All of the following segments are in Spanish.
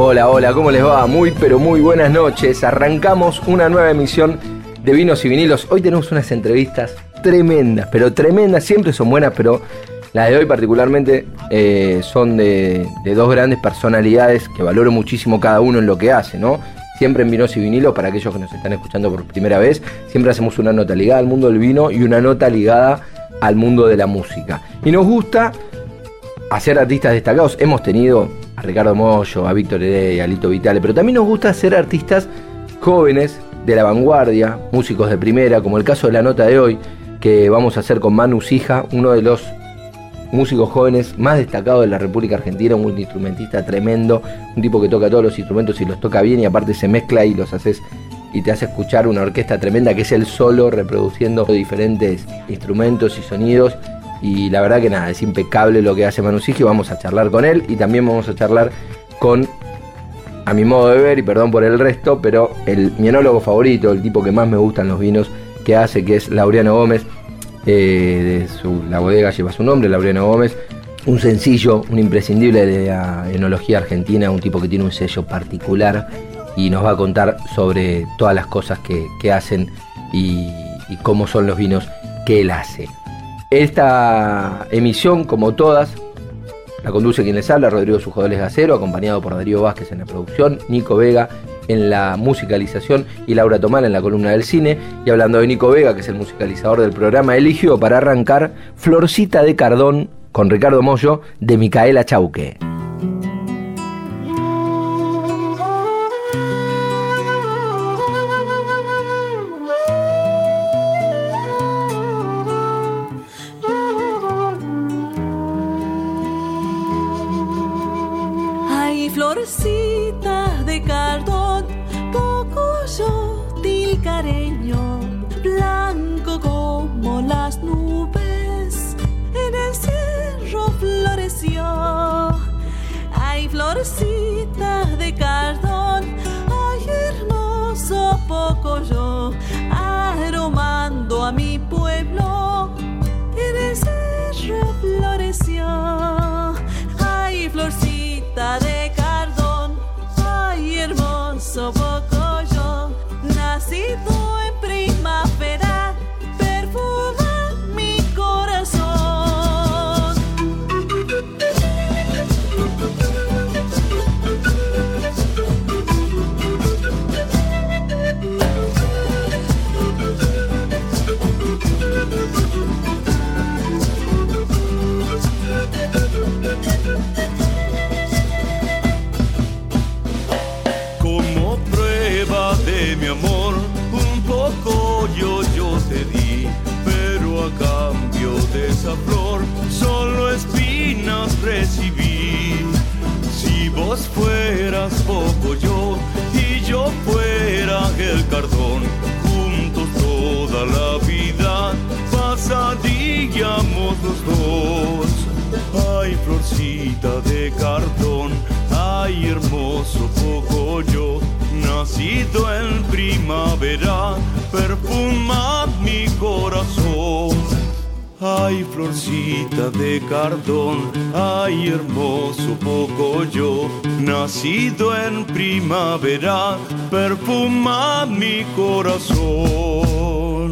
Hola, hola, ¿cómo les va? Muy, pero muy buenas noches. Arrancamos una nueva emisión de Vinos y Vinilos. Hoy tenemos unas entrevistas tremendas, pero tremendas. Siempre son buenas, pero las de hoy particularmente eh, son de, dos grandes personalidades que valoro muchísimo cada uno en lo que hace, ¿no? Siempre en Vinos y Vinilos, para aquellos que nos están escuchando por primera vez, siempre hacemos una nota ligada al mundo del vino y una nota ligada al mundo de la música. Y nos gusta hacer artistas destacados. Hemos tenido a Ricardo Mollo, a Víctor Heredia, a Lito Vitale, pero también nos gusta ser artistas jóvenes de la vanguardia, músicos de primera, como el caso de la nota de hoy, que vamos a hacer con Manu Sija, uno de los músicos jóvenes más destacados de la República Argentina, un instrumentista tremendo, un tipo que toca todos los instrumentos y los toca bien y aparte se mezcla y los haces y te hace escuchar una orquesta tremenda que es el solo reproduciendo diferentes instrumentos y sonidos y la verdad que nada, es impecable lo que hace Manu Sigi, vamos a charlar con él y también vamos a charlar con, a mi modo de ver, y perdón por el resto, pero el, mi enólogo favorito, el tipo que más me gustan los vinos que hace, que es Laureano Gómez, eh, de su, la bodega lleva su nombre, Laureano Gómez, un sencillo, un imprescindible de la enología argentina, un tipo que tiene un sello particular y nos va a contar sobre todas las cosas que, hacen y cómo son los vinos que él hace. Esta emisión, como todas, la conduce quien les habla, Rodrigo Sujodoles Gacero, acompañado por Darío Vázquez en la producción, Nico Vega en la musicalización y Laura Tomán en la columna del cine. Y hablando de Nico Vega, que es el musicalizador del programa, eligió para arrancar Florcita de Cardón con Ricardo Mollo de Micaela Chauque. hermosa flor, solo espinas recibí. Si vos fueras poco yo y yo fuera el cardón, juntos toda la vida pasadillamos los dos. Ay, florcita de cartón, ay, hermoso poco yo, nacido en primavera, perfumad mi corazón. Ay, florcita de cardón, ay, hermoso poco yo, nacido en primavera, perfuma mi corazón.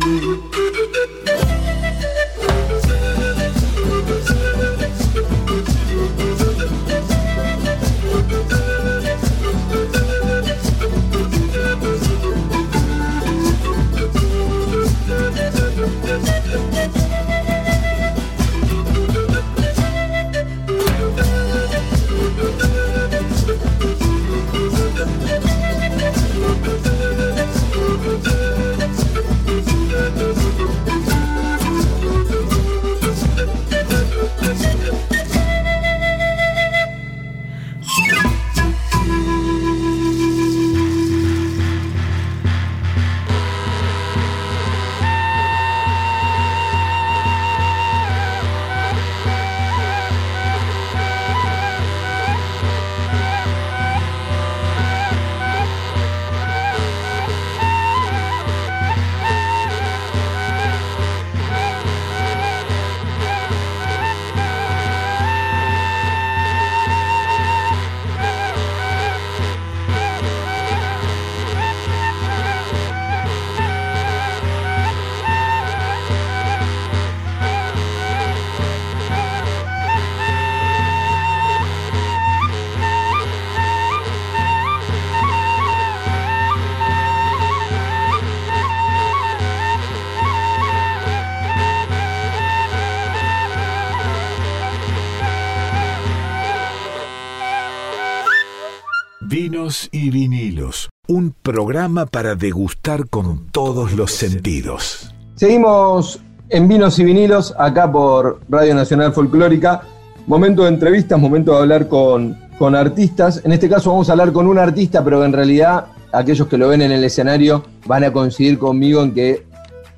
Y vinilos, un programa para degustar con todos los sentidos. Seguimos en Vinos y vinilos, acá por Radio Nacional Folclórica. Momento de entrevistas, momento de hablar con, con artistas. En este caso vamos a hablar con un artista, pero en realidad aquellos que lo ven en el escenario van a coincidir conmigo en que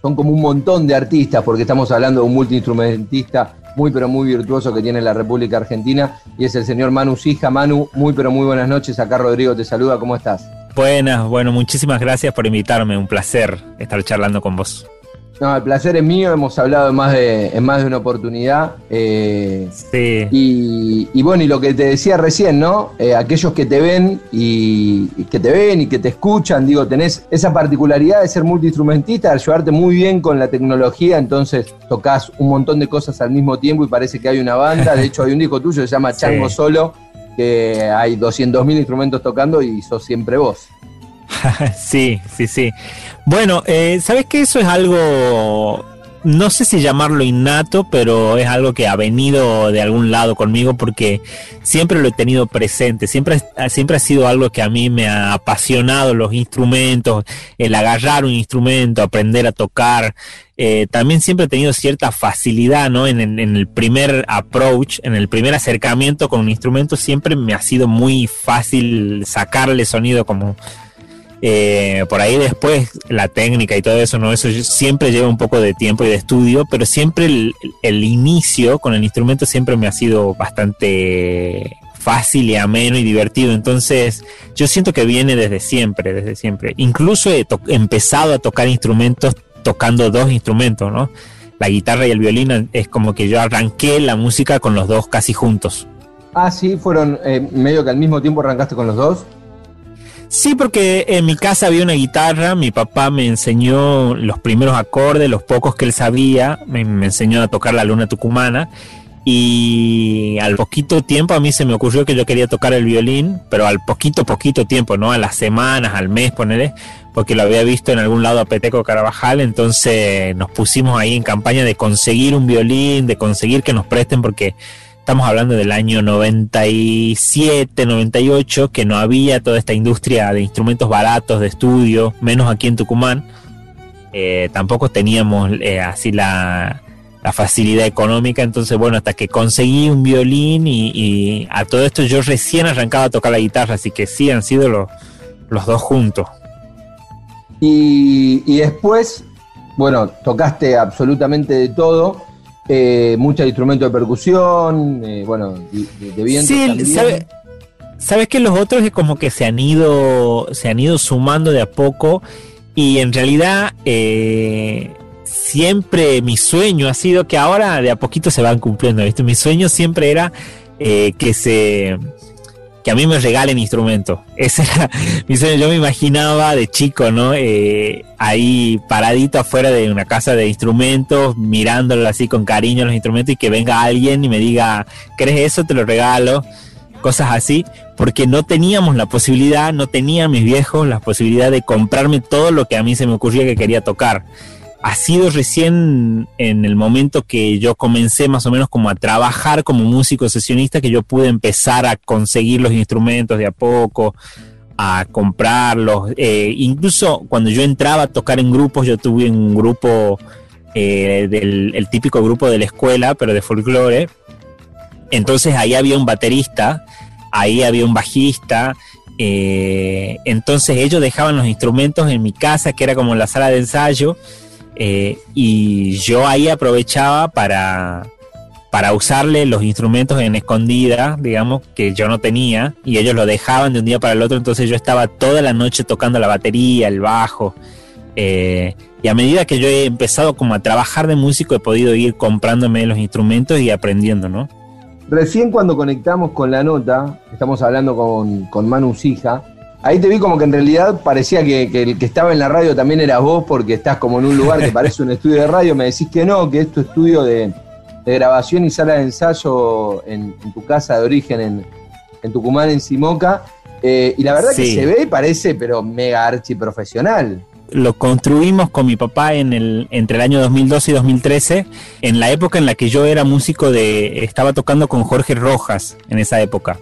son como un montón de artistas, porque estamos hablando de un multiinstrumentista muy pero muy virtuoso que tiene la República Argentina y es el señor Manu Sija. Manu, muy pero muy buenas noches. Acá Rodrigo te saluda, ¿cómo estás? Buenas, bueno, muchísimas gracias por invitarme, un placer estar charlando con vos. No, el placer es mío, hemos hablado en más de, en más de una oportunidad. Eh, sí. Y, bueno, y lo que te decía recién, ¿no? Eh, aquellos que te ven y, que te ven y que te escuchan, digo, tenés esa particularidad de ser multiinstrumentista, de ayudarte muy bien con la tecnología, entonces tocas un montón de cosas al mismo tiempo y parece que hay una banda. De hecho, hay un disco tuyo que se llama Chango Solo, que hay 200.000 instrumentos tocando y sos siempre vos. sí, sí, sí. Bueno, eh, ¿sabes que Eso es algo, no sé si llamarlo innato, pero es algo que ha venido de algún lado conmigo porque siempre lo he tenido presente, siempre, siempre ha sido algo que a mí me ha apasionado, los instrumentos, el agarrar un instrumento, aprender a tocar. Eh, también siempre he tenido cierta facilidad, ¿no? En, en, el primer approach, en el primer acercamiento con un instrumento, siempre me ha sido muy fácil sacarle sonido como eh, por ahí después la técnica y todo eso, ¿no? Eso siempre lleva un poco de tiempo y de estudio, pero siempre el, inicio con el instrumento siempre me ha sido bastante fácil y ameno y divertido. Entonces, yo siento que viene desde siempre, desde siempre. Incluso he empezado a tocar instrumentos tocando dos instrumentos, ¿no? La guitarra y el violín es como que yo arranqué la música con los dos casi juntos. Ah, sí, fueron eh, medio que al mismo tiempo arrancaste con los dos. Sí, porque en mi casa había una guitarra, mi papá me enseñó los primeros acordes, los pocos que él sabía, me, enseñó a tocar la luna tucumana y al poquito tiempo a mí se me ocurrió que yo quería tocar el violín, pero al poquito, poquito tiempo, ¿no? A las semanas, al mes, ponerle, porque lo había visto en algún lado a Peteco Carabajal, entonces nos pusimos ahí en campaña de conseguir un violín, de conseguir que nos presten, porque estamos hablando del año 97, 98, que no había toda esta industria de instrumentos baratos de estudio, menos aquí en Tucumán. Eh, tampoco teníamos eh, así la, facilidad económica, entonces bueno, hasta que conseguí un violín y, a todo esto yo recién arrancaba a tocar la guitarra, así que sí, han sido los, dos juntos. Y después, bueno, tocaste absolutamente de todo eh, muchos instrumentos de percusión, eh, bueno, de, viento sí, sabes que los otros es como que se han ido, se han ido sumando de a poco y en realidad eh, siempre mi sueño ha sido que ahora de a poquito se van cumpliendo, ¿viste? Mi sueño siempre era que se que a mí me regalen instrumentos. Ese era mi sueño. Yo me imaginaba de chico, ¿no? Eh, ahí paradito afuera de una casa de instrumentos, mirándolo así con cariño los instrumentos y que venga alguien y me diga, ¿crees eso? Te lo regalo. Cosas así, porque no teníamos la posibilidad, no tenían mis viejos la posibilidad de comprarme todo lo que a mí se me ocurría que quería tocar ha sido recién en el momento que yo comencé más o menos como a trabajar como músico sesionista que yo pude empezar a conseguir los instrumentos de a poco, a comprarlos. Eh, incluso cuando yo entraba a tocar en grupos, yo tuve un grupo, eh, del el típico grupo de la escuela, pero de folclore. Entonces ahí había un baterista, ahí había un bajista, eh, entonces ellos dejaban los instrumentos en mi casa, que era como la sala de ensayo, eh, y yo ahí aprovechaba para, para usarle los instrumentos en escondida, digamos, que yo no tenía, y ellos lo dejaban de un día para el otro, entonces yo estaba toda la noche tocando la batería, el bajo. Eh, y a medida que yo he empezado como a trabajar de músico, he podido ir comprándome los instrumentos y aprendiendo, ¿no? Recién cuando conectamos con la nota, estamos hablando con, con Manu Sija, Ahí te vi como que en realidad parecía que, el que estaba en la radio también eras vos porque estás como en un lugar que parece un estudio de radio. Me decís que no, que es tu estudio de, grabación y sala de ensayo en, tu casa de origen en, Tucumán, en Simoca. Eh, y la verdad que se ve y parece, pero mega archi profesional. Lo construimos con mi papá en el, entre el año 2012 y 2013, en la época en la que yo era músico de. estaba tocando con Jorge Rojas en esa época.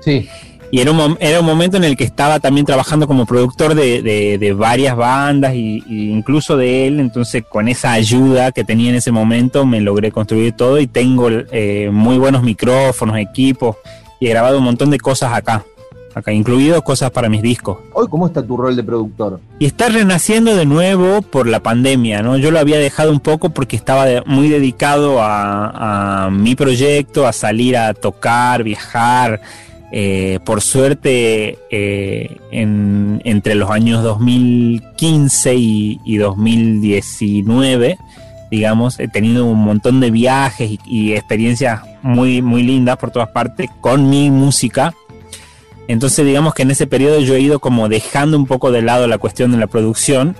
Sí. Y era un, era un momento en el que estaba también trabajando como productor de, varias bandas y, incluso de él, entonces con esa ayuda que tenía en ese momento me logré construir todo y tengo eh, muy buenos micrófonos, equipos y he grabado un montón de cosas acá acá incluido cosas para mis discos. Hoy, ¿cómo está tu rol de productor? Y está renaciendo de nuevo por la pandemia, ¿no? Yo lo había dejado un poco porque estaba muy dedicado a, mi proyecto, a salir a tocar, viajar. Eh, por suerte, eh, entre los años 2015 y, 2019, digamos, he tenido un montón de viajes y, experiencias muy, muy lindas por todas partes con mi música entonces digamos que en ese periodo yo he ido como dejando un poco de lado la cuestión de la producción.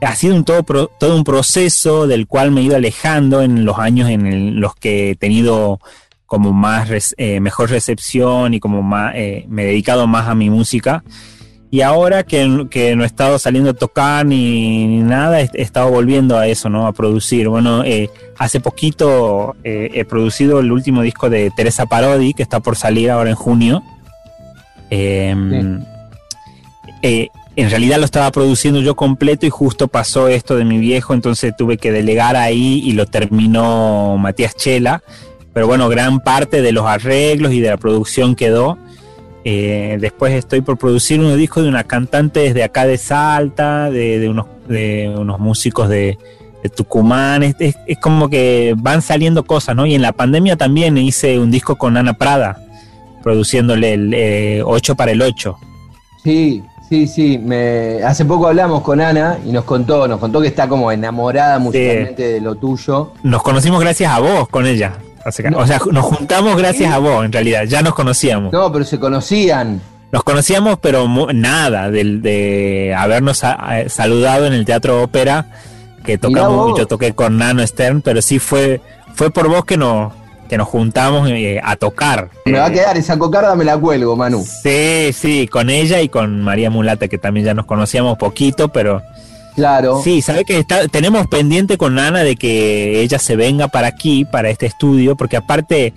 Ha sido un todo un proceso del cual me he ido alejando en los años en los que he tenido como más eh, mejor recepción y como más eh, me he dedicado más a mi música. Y ahora que, que, no he estado saliendo a tocar ni, nada, he, estado volviendo a eso, ¿no? A producir. Bueno, eh, hace poquito he producido el último disco de Teresa Parodi, que está por salir ahora en junio. Em, en realidad lo estaba produciendo yo completo y justo pasó esto de mi viejo, entonces tuve que delegar ahí y lo terminó Matías Chela. Pero bueno, gran parte de los arreglos y de la producción quedó. Eh, después estoy por producir un disco de una cantante desde acá de Salta, de, unos, de unos músicos de, Tucumán. Es, es, como que van saliendo cosas, ¿no? Y en la pandemia también hice un disco con Ana Prada produciéndole el 8 eh, para el 8. Sí, sí, sí. Me, hace poco hablamos con Ana y nos contó, nos contó que está como enamorada musicalmente de lo tuyo. Nos conocimos gracias a vos con ella. O sea, nos juntamos gracias a vos, en realidad. Ya nos conocíamos. No, pero se conocían. Nos conocíamos, pero nada, de, de habernos saludado en el Teatro Ópera, que tocamos, yo toqué con Nano Stern, pero sí fue, fue por vos que nos, que nos juntamos eh, a tocar. Me va a quedar esa cocarda, me la cuelgo, Manu. Sí, sí, con ella y con María Mulata, que también ya nos conocíamos poquito, pero... Claro. Sí, sabe que tenemos pendiente con Ana de que ella se venga para aquí, para este estudio, porque aparte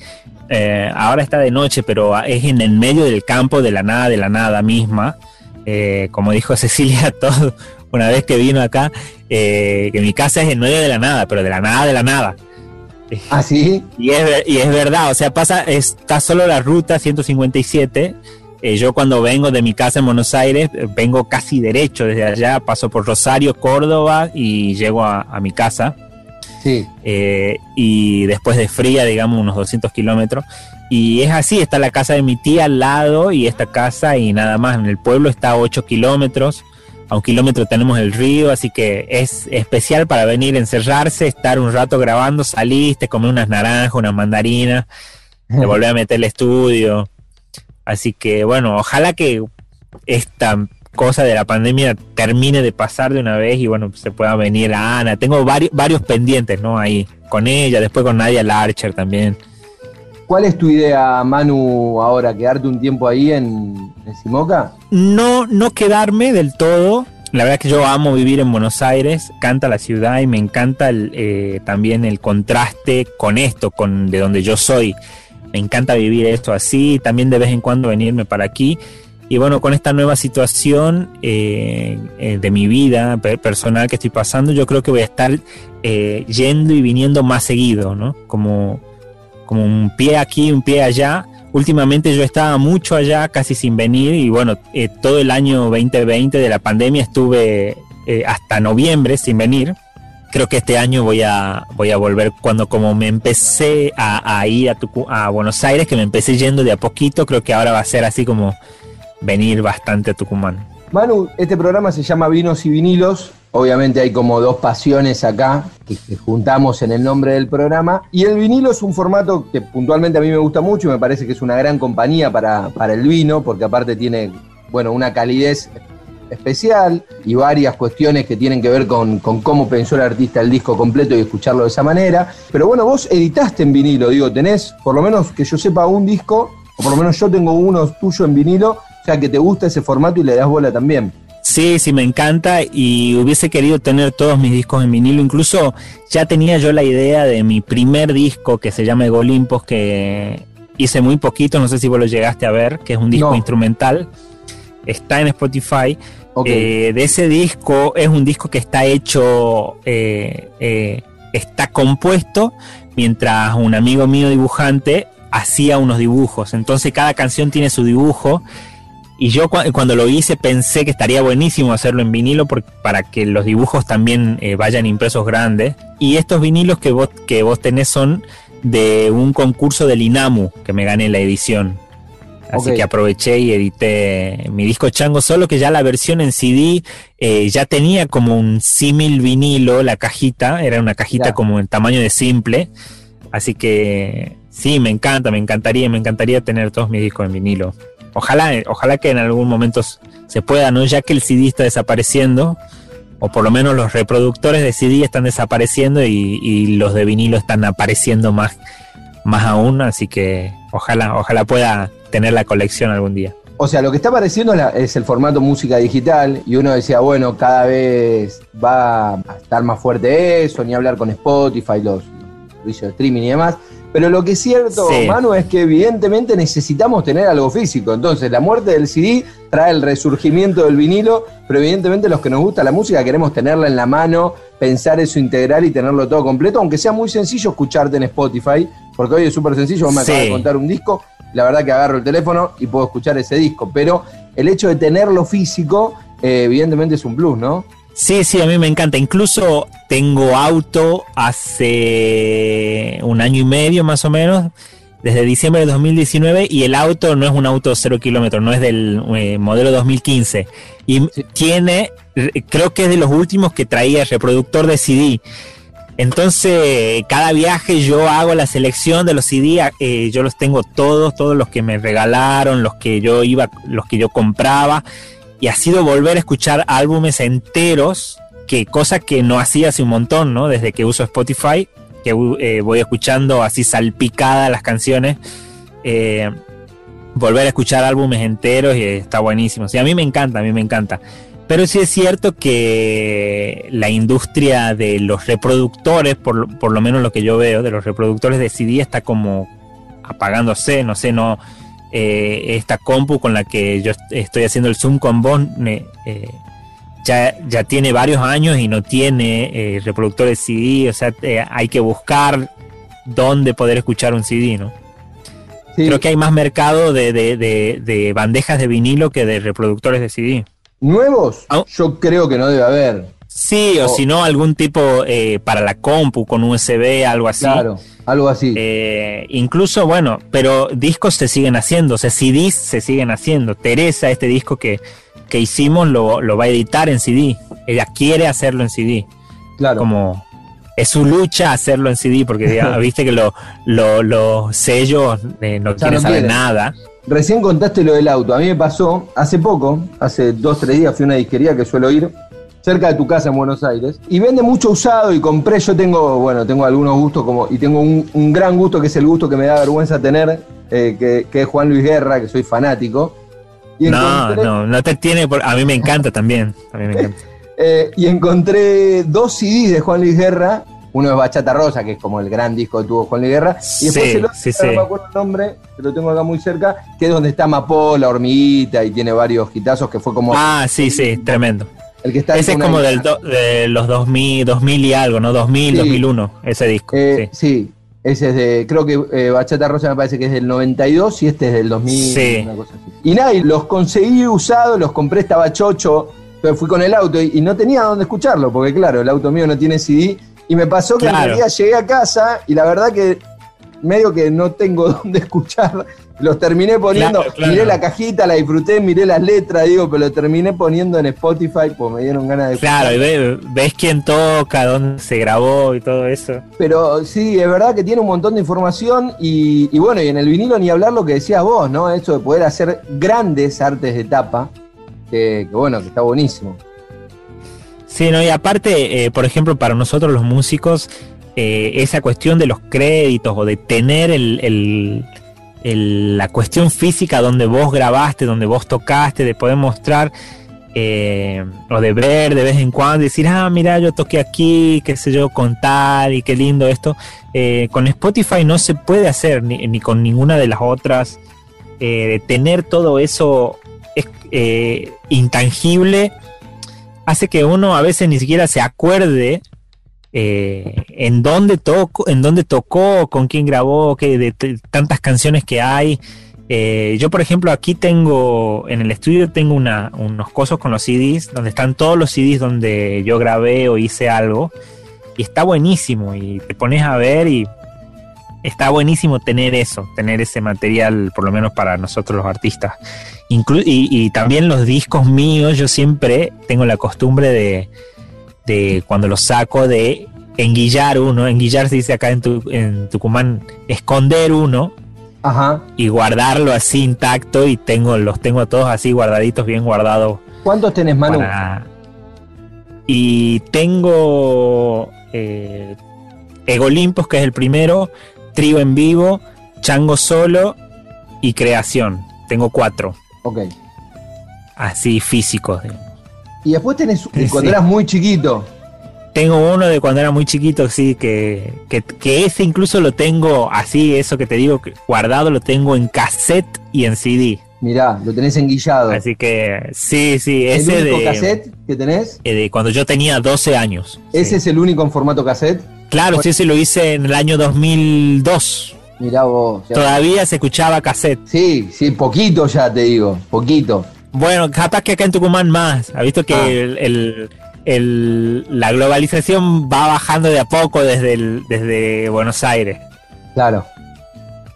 eh, ahora está de noche, pero es en el medio del campo, de la nada, de la nada misma. Eh, como dijo Cecilia, todo, una vez que vino acá, que mi casa es en medio de la nada, pero de la nada, de la nada. ¿Ah, sí? Y es, y es verdad, o sea, pasa, está solo la ruta 157. Eh, yo cuando vengo de mi casa en Buenos Aires, eh, vengo casi derecho desde allá, paso por Rosario, Córdoba y llego a, mi casa. Sí. Eh, y después de fría, digamos, unos 200 kilómetros. Y es así, está la casa de mi tía al lado y esta casa y nada más. En el pueblo está a 8 kilómetros a un kilómetro tenemos el río, así que es especial para venir, encerrarse, estar un rato grabando, saliste, comer unas naranjas, unas mandarinas, te volver a meter el estudio. Así que bueno, ojalá que esta cosa de la pandemia termine de pasar de una vez y bueno, se pueda venir a Ana. Tengo varios, varios pendientes, ¿no? Ahí, con ella, después con Nadia Larcher también. ¿Cuál es tu idea, Manu, ahora? ¿Quedarte un tiempo ahí en, Simoca? No, no quedarme del todo. La verdad que yo amo vivir en Buenos Aires, canta la ciudad y me encanta eh, también el contraste con esto, con de donde yo soy. Me encanta vivir esto así, también de vez en cuando venirme para aquí. Y bueno, con esta nueva situación eh, eh, de mi vida personal que estoy pasando, yo creo que voy a estar yendo y viniendo más seguido, ¿no? Como como un pie aquí, un pie allá. Últimamente yo estaba mucho allá, casi sin venir, y bueno, eh, todo el año 2020 de la pandemia estuve eh, hasta noviembre sin venir. Creo que este año voy a, voy a volver cuando como me empecé a, ir a, Buenos Aires, que me empecé yendo de a poquito, creo que ahora va a ser así como venir bastante a Tucumán. Manu, este programa se llama Vinos y Vinilos. Obviamente hay como dos pasiones acá que, juntamos en el nombre del programa. Y el vinilo es un formato que puntualmente a mí me gusta mucho y me parece que es una gran compañía para, para el vino, porque aparte tiene, bueno, una calidez especial y varias cuestiones que tienen que ver con, con, cómo pensó el artista el disco completo y escucharlo de esa manera. Pero bueno, vos editaste en vinilo, digo, tenés, por lo menos que yo sepa, un disco, o por lo menos yo tengo uno tuyo en vinilo, o sea, que te gusta ese formato y le das bola también. Sí, sí, me encanta y hubiese querido tener todos mis discos en vinilo. Incluso ya tenía yo la idea de mi primer disco que se llama Egolimpos, que hice muy poquito, no sé si vos lo llegaste a ver, que es un disco instrumental. Está en Spotify. Eh, de ese disco es un disco que está hecho, eh, eh, está compuesto mientras un amigo mío dibujante hacía unos dibujos. Entonces cada canción tiene su dibujo. Y yo cuando lo hice pensé que estaría buenísimo hacerlo en vinilo para que los dibujos también vayan impresos grandes. Y estos vinilos que vos, que vos tenés son de un concurso del INAMU que me gané la edición. Así que aproveché y edité mi disco Chango, solo que ya la versión en CD eh, ya tenía como un símil vinilo, la cajita, era una cajita como en tamaño de simple. Así que sí, me encanta, me encantaría, me encantaría tener todos mis discos en vinilo. Ojalá, ojalá que en algún momento se pueda, ¿no? Ya que el CD está desapareciendo, o por lo menos los reproductores de CD están desapareciendo y, y los de vinilo están apareciendo más, más aún, así que ojalá, ojalá pueda tener la colección algún día. O sea, lo que está apareciendo es el formato música digital y uno decía, bueno, cada vez va a estar más fuerte eso, ni hablar con Spotify, los, servicios de streaming y demás. Pero lo que es cierto, Manu, es que evidentemente necesitamos tener algo físico. Entonces, la muerte del CD trae el resurgimiento del vinilo, pero evidentemente los que nos gusta la música queremos tenerla en la mano, pensar eso integral y tenerlo todo completo, aunque sea muy sencillo escucharte en Spotify, porque hoy es súper sencillo, vos me acabas de contar un disco, la verdad que agarro el teléfono y puedo escuchar ese disco, pero el hecho de tenerlo físico, eh, evidentemente es un plus, ¿no? Sí, sí, a mí me encanta. Incluso tengo auto hace un año y medio más o menos, desde diciembre de 2019, y el auto no es un auto cero kilómetros, no es del eh, modelo 2015. Y tiene, creo que es de los últimos que traía el reproductor de CD. Entonces, cada viaje yo hago la selección de los CD, eh, yo los tengo todos, todos los que me regalaron, los que yo iba, los que yo compraba, y ha sido volver a escuchar álbumes enteros, que cosa que no hacía hace un montón, ¿no? Desde que uso Spotify, que eh, voy escuchando así salpicadas las canciones, eh, volver a escuchar álbumes enteros y está buenísimo. Sí, a mí me encanta, a mí me encanta. Pero sí es cierto que la industria de los reproductores, por, por, lo menos lo que yo veo, de los reproductores de CD está como apagándose, no sé, no eh, esta compu con la que yo estoy haciendo el Zoom con vos eh, ya, ya tiene varios años y no tiene eh, reproductores CD, o sea, hay que buscar dónde poder escuchar un CD, ¿no? Creo que hay más mercado de, de, de bandejas de vinilo que de reproductores de CD. Nuevos, ah. yo creo que no debe haber. Sí, o, si no, algún tipo eh, para la compu con USB, algo así. Claro, algo así. Eh, incluso, bueno, pero discos se siguen haciendo, o sea, CDs se siguen haciendo. Teresa, este disco que, que hicimos, lo, lo va a editar en CD. Ella quiere hacerlo en CD. Claro. Como es su lucha hacerlo en CD, porque viste que los lo, sellos eh, no quieren saber nada. Recién contaste lo del auto. A mí me pasó hace poco, hace dos, tres días, fui a una disquería que suelo ir cerca de tu casa en Buenos Aires y vende mucho usado y compré. Yo tengo, bueno, tengo algunos gustos como y tengo un, gran gusto que es el gusto que me da vergüenza tener, eh, que, es Juan Luis Guerra, que soy fanático. no, no, no te tiene. a mí me encanta también. A mí me encanta. Eh, y encontré dos CDs de Juan Luis Guerra uno es Bachata Rosa, que es como el gran disco que tuvo Juan Luis Guerra. Y después el otro, no me acuerdo el nombre, que lo tengo acá muy cerca, que es donde está Mapó, la hormiguita, y tiene varios gitazos que fue como. Ah, sí, sí, tremendo. El que está ese es como del de los 2000, 2000 y algo, ¿no? 2000, 2001, ese disco. Eh, sí. ese es de, creo que eh, Bachata Rosa me parece que es del 92 y este es del 2000, sí. una cosa así. Y nada, los conseguí usados, los compré, estaba chocho, pero fui con el auto y, y, no tenía dónde escucharlo, porque claro, el auto mío no tiene CD y me pasó que claro. día llegué a casa y la verdad que medio que no tengo dónde escuchar. Los terminé poniendo, miré la cajita, la disfruté, miré las letras, digo, pero lo terminé poniendo en Spotify, pues me dieron ganas de Claro, y ves, quién toca, dónde se grabó y todo eso. Pero sí, es verdad que tiene un montón de información y, bueno, y en el vinilo ni hablar lo que decías vos, ¿no? Eso de poder hacer grandes artes de tapa, que bueno, que está buenísimo. Sí, no, y aparte, eh, por ejemplo, para nosotros los músicos, eh, esa cuestión de los créditos o de tener el, la cuestión física donde vos grabaste, donde vos tocaste, de poder mostrar, eh, o de ver de vez en cuando, decir, ah, mira, yo toqué aquí, qué sé yo, contar y qué lindo esto. Con Spotify no se puede hacer, ni, con ninguna de las otras, de tener todo eso intangible, hace que uno a veces ni siquiera se acuerde en dónde tocó, en dónde tocó, con quién grabó, que de tantas canciones que hay. Eh, yo, por ejemplo, aquí tengo, en el estudio tengo unos cosos con los CDs, donde están todos los CDs donde yo grabé o hice algo. Y está buenísimo. Y te pones a ver y está buenísimo tener eso, tener ese material, por lo menos para nosotros los artistas. y, también los discos míos, yo siempre tengo la costumbre de, de cuando los saco, de enguillar uno. Enguillar se dice acá en, en Tucumán, esconder uno Ajá. y guardarlo así intacto y tengo los tengo todos así guardaditos, bien guardados. ¿Cuántos tenés, Manu? Y tengo eh, Egolimpos, que es el primero, Trío en vivo, Chango solo y Creación. Tengo cuatro. Ok. Así físicos. Y después tenés, cuando eras muy chiquito, tengo uno de cuando era muy chiquito, sí, que, que, ese incluso lo tengo así, eso que te digo, guardado lo tengo en cassette y en CD. Mirá, lo tenés enguillado. Así que sí, sí, ese ¿El único cassette que tenés? Eh, de cuando yo tenía 12 años. ¿Ese es el único en formato cassette? Claro, sí, ese lo hice en el año 2002. Mirá vos. Todavía se escuchaba cassette. Sí, sí, poquito ya te digo, poquito. Bueno, capaz que acá en Tucumán más. Ha visto que ah. el la globalización va bajando de a poco desde, desde Buenos Aires. Claro,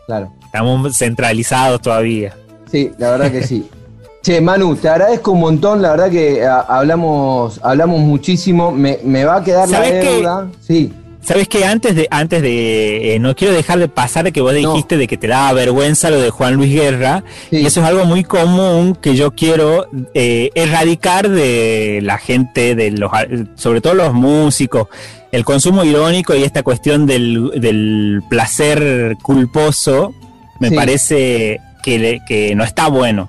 claro. Estamos centralizados todavía. Sí, la verdad que sí. Che, Manu, te agradezco un montón, la verdad que ah, hablamos, hablamos muchísimo. Me, va a quedar la deuda. Sí. Sabes que antes de, antes de, eh, no quiero dejar de pasar de que vos dijiste de que te daba vergüenza lo de Juan Luis Guerra, y eso es algo muy común que yo quiero eh, erradicar de la gente, de los, sobre todo los músicos, el consumo irónico y esta cuestión del, placer culposo, me parece que, que no está bueno.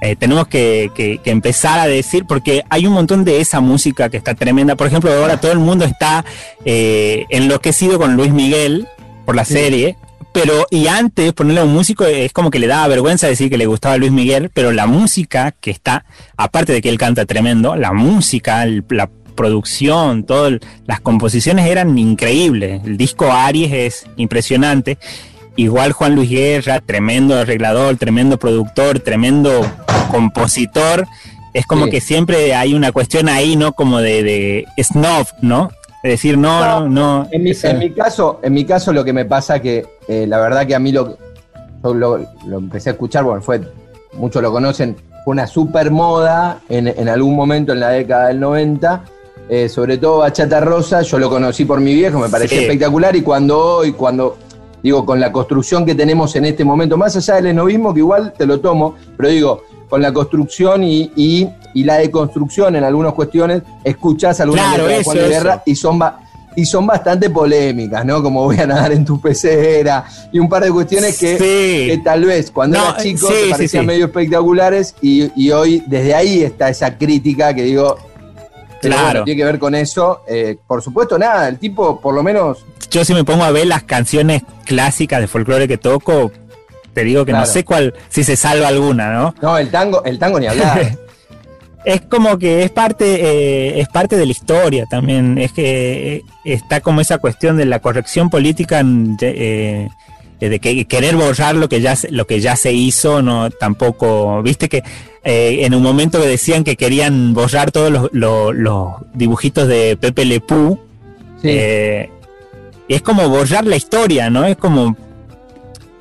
Eh, tenemos que, empezar a decir, porque hay un montón de esa música que está tremenda. Por ejemplo, ahora todo el mundo está eh, enloquecido con Luis Miguel por la serie. Pero, y antes ponerle a un músico es como que le daba vergüenza decir que le gustaba Luis Miguel, pero la música que está, aparte de que él canta tremendo, la música, la producción, todas las composiciones eran increíbles. El disco Aries es impresionante. Igual Juan Luis Guerra, tremendo arreglador, tremendo productor, tremendo compositor. Es como que siempre hay una cuestión ahí, ¿no? Como de, de snob, ¿no? Es decir, no, no, no. En, mi, caso, en mi caso lo que me pasa que eh, la verdad que a mí lo, lo, empecé a escuchar, bueno, fue, muchos lo conocen, fue una super moda en, algún momento en la década del 90. Eh, sobre todo Bachata Rosa, yo lo conocí por mi viejo, me pareció espectacular y cuando hoy, cuando digo, con la construcción que tenemos en este momento, más allá del enovismo, que igual te lo tomo, pero digo, con la construcción y, y, la deconstrucción en algunas cuestiones, escuchás algunas claro, de Juan de Guerra y son, y son bastante polémicas, ¿no? Como voy a nadar en tu pecera y un par de cuestiones que, tal vez cuando era chico te parecían medio espectaculares y, hoy desde ahí está esa crítica que digo, Claro. tiene que ver con eso. Eh, por supuesto, nada, el tipo, por lo menos. Yo, si me pongo a ver las canciones clásicas de folclore que toco, te digo que no sé cuál, si se salva alguna, ¿no? No, el tango, el tango ni hablar. es como que es parte, eh, es parte de la historia también. Es que eh, está como esa cuestión de la corrección política. Eh, de que querer borrar lo que ya lo que ya se hizo no tampoco viste que eh, en un momento que decían que querían borrar todos los, dibujitos de Pepe Le Pew eh, es como borrar la historia no es como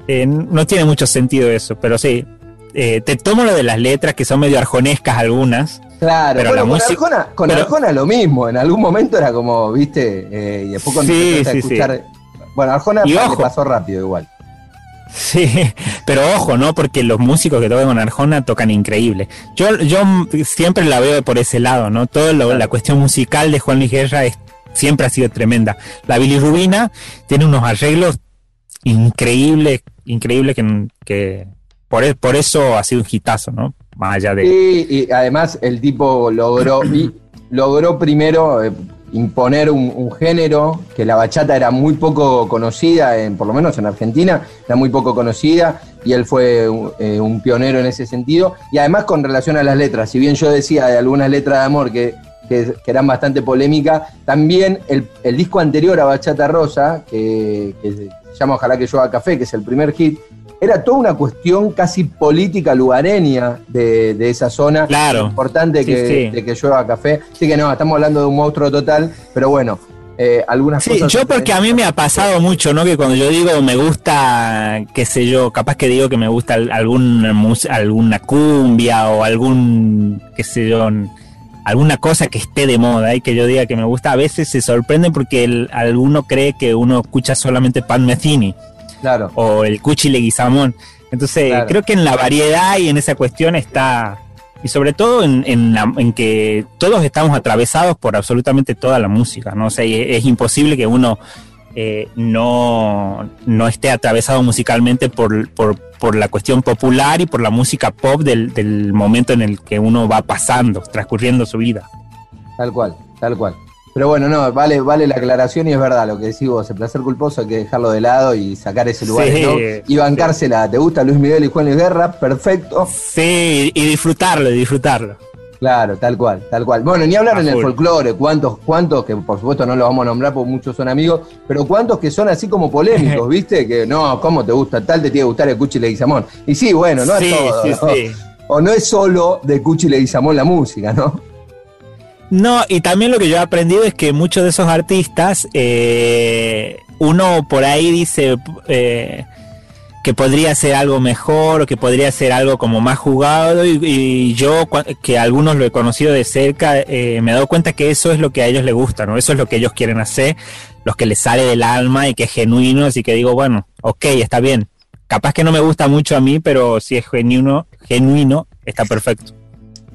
no tiene mucho sentido eso pero sí te tomo lo de las letras que son medio arjonescas algunas Claro, pero con, Arjona, con Arjona lo mismo, en algún momento era como, viste, y después cuando sí, sí, escuchar bueno, Arjona pasó rápido igual. Sí, pero ojo, ¿no? Porque los músicos que tocan con Arjona tocan increíble. Yo, yo siempre la veo por ese lado, ¿no? Toda la cuestión musical de Juan Luis Guerra siempre ha sido tremenda. La bilirrubina tiene unos arreglos increíbles, increíbles que, por, e, por eso ha sido un hitazo, ¿no? más allá de... Sí, y además el tipo logró, y logró primero eh, imponer un, género que la bachata era muy poco conocida, en, por lo menos en Argentina, era muy poco conocida, y él fue eh, un pionero en ese sentido. Y además con relación a las letras, si bien yo decía de algunas letras de amor que, eran bastante polémicas, también el, disco anterior a Bachata Rosa, que, que se llama Ojalá que yo haga café, que es el primer hit, era toda una cuestión casi política lugareña de, esa zona. Claro. Importante que, de que llueva café. Así que no, estamos hablando de un monstruo total, pero bueno. Eh, algunas sí, Yo porque a mí me ha pasado mucho, ¿no? Que cuando yo digo me gusta, qué sé yo, capaz que digo que me gusta alguna, alguna cumbia o algún, qué sé yo, alguna cosa que esté de moda y que yo diga que me gusta, a veces se sorprende porque el, alguno cree que uno escucha solamente Pan Metheny. O el Cuchi Leguizamón. Entonces, creo que en la variedad y en esa cuestión está. Y sobre todo en, en, que todos estamos atravesados por absolutamente toda la música, ¿no? O sea, es, imposible que uno eh, no, no esté atravesado musicalmente por, por, por, la cuestión popular y por la música pop del, del momento en el que uno va pasando, transcurriendo su vida. Tal cual, tal cual. Pero bueno, no, vale, vale la aclaración y es verdad lo que decís vos, el placer culposo hay que dejarlo de lado y sacar ese lugar, ¿no? Y bancársela. ¿Te gusta Luis Miguel y Juan Luis Guerra? Perfecto. Sí, y disfrutarlo, y disfrutarlo. Claro, tal cual, tal cual. Bueno, ni hablar en el folclore, cuántos, cuántos, que por supuesto no los vamos a nombrar porque muchos son amigos, pero cuántos que son así como polémicos, ¿viste? Que no, ¿cómo te gusta? Tal te tiene que gustar el Cuchi Leguizamón. Y sí, bueno, no es todo. O no es solo de Cuchi Leguizamón la música, ¿no? No, y también lo que yo he aprendido es que muchos de esos artistas, eh, uno por ahí dice eh, que podría ser algo mejor o que podría ser algo como más jugado y, yo que algunos lo he conocido de cerca eh, me he dado cuenta que eso es lo que a ellos les gusta, ¿no? Eso es lo que ellos quieren hacer, los que les sale del alma y que es genuino, así que digo, bueno, ok, está bien. Capaz que no me gusta mucho a mí, pero si es genuino, genuino, está perfecto.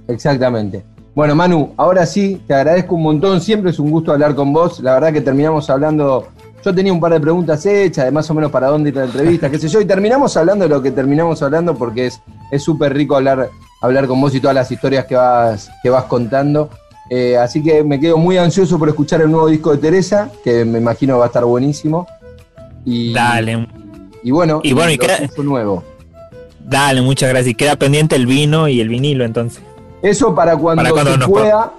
Exactamente. Bueno, Manu, ahora sí, te agradezco un montón. Siempre es un gusto hablar con vos. La verdad que terminamos hablando. Yo tenía un par de preguntas hechas, de más o menos para dónde ir la entrevista, qué sé yo, y terminamos hablando de lo que terminamos hablando porque es súper rico hablar, hablar con vos y todas las historias que vas, que vas contando. Eh, así que me quedo muy ansioso por escuchar el nuevo disco de Teresa, que me imagino va a estar buenísimo. Y, Dale. Y bueno, y, bueno, y queda, nuevo. Dale, muchas gracias. Y queda pendiente el vino y el vinilo entonces. Eso para cuando, se pueda,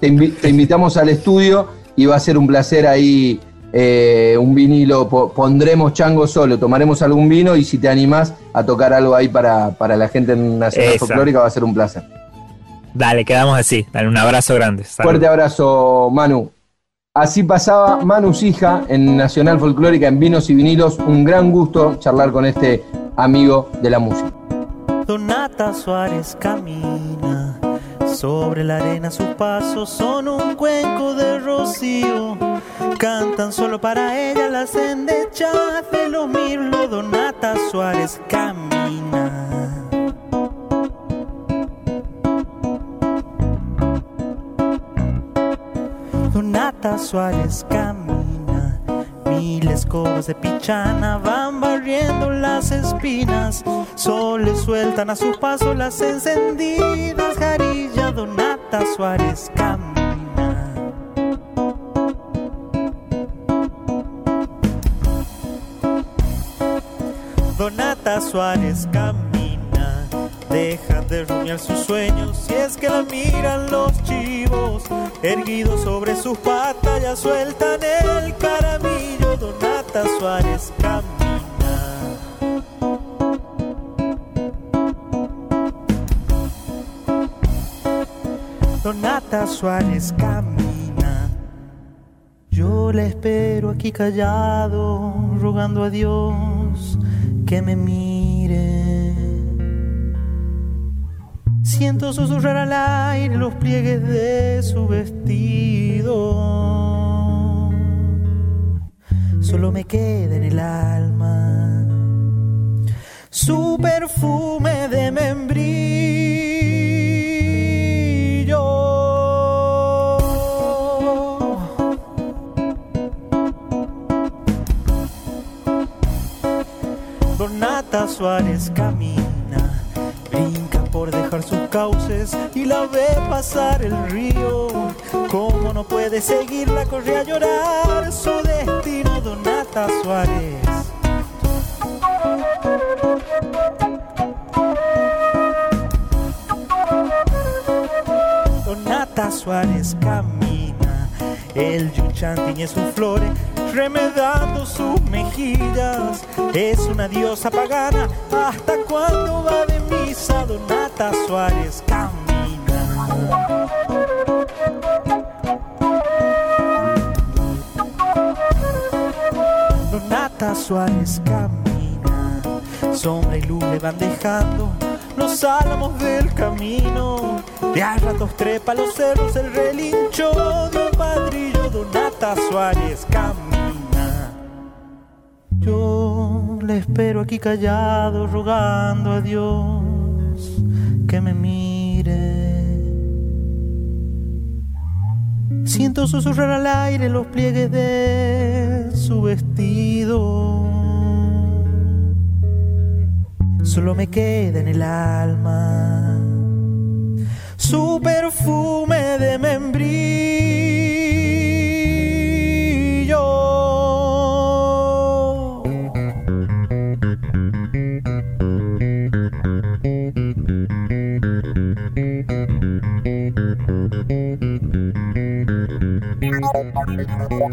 te, invitamos al estudio y va a ser un placer ahí eh, un vinilo, pondremos chango solo, tomaremos algún vino y si te animás a tocar algo ahí para, para la gente nacional folclórica va a ser un placer. Dale, quedamos así. Dale un abrazo grande. Fuerte abrazo, Manu. Así pasaba Manu Sija en Nacional Folclórica en Vinos y Vinilos. Un gran gusto charlar con este amigo de la música. Donata Suárez camina sobre la arena, sus pasos son un cuenco de rocío. Cantan solo para ella las endechas de lo mirlo. Donata Suárez camina. Donata Suárez camina. Mil escobas de pichana van barriendo las espinas. Sol le sueltan a su paso las encendidas. Jarilla Donata Suárez camina. Donata Suárez camina. Deja de rumiar sus sueños si es que la miran los chivos. Erguidos sobre sus patas ya sueltan el caramillo. Donata Suárez camina. Donata Suárez camina. Yo la espero aquí callado, rogando a Dios que me mire. Siento susurrar al aire los pliegues de su vestido. Solo me queda en el alma su perfume de membrillo. Suárez camina, brinca por dejar su cauces y la ve pasar el río. ¿Cómo no puede seguirla? Corre a llorar su destino, Donata Suárez. Donata Suárez camina, el yuchan tiñe sus flores remedando sus mejillas. Es una diosa pagana, hasta cuando va de misa, Donata Suárez camina. Donata Suárez camina, sombra y luz le van dejando los álamos del camino. De a ratos trepa los cerros el relincho de un padrillo, Donata Suárez camina. Yo le espero aquí callado, rogando a Dios que me mire. Siento susurrar al aire los pliegues de su vestido. Solo me queda en el alma su perfume de membrillo. Y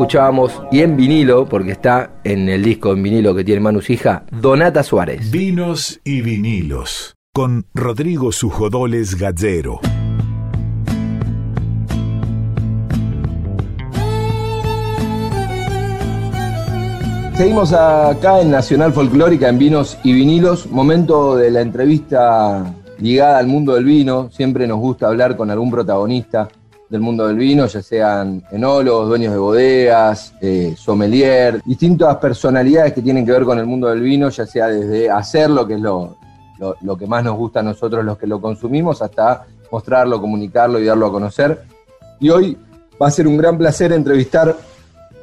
Escuchábamos, y en vinilo, porque está en el disco en vinilo que tiene Manu Hija, Donata Suárez. Vinos y vinilos, con Rodrigo Sujodoles Gallero. Seguimos acá en Nacional Folclórica en Vinos y Vinilos, momento de la entrevista ligada al mundo del vino. Siempre nos gusta hablar con algún protagonista del mundo del vino, ya sean enólogos, dueños de bodegas, eh, sommelier, distintas personalidades que tienen que ver con el mundo del vino, ya sea desde hacerlo, que es lo, lo, que más nos gusta a nosotros los que lo consumimos, hasta mostrarlo, comunicarlo y darlo a conocer. Y hoy va a ser un gran placer entrevistar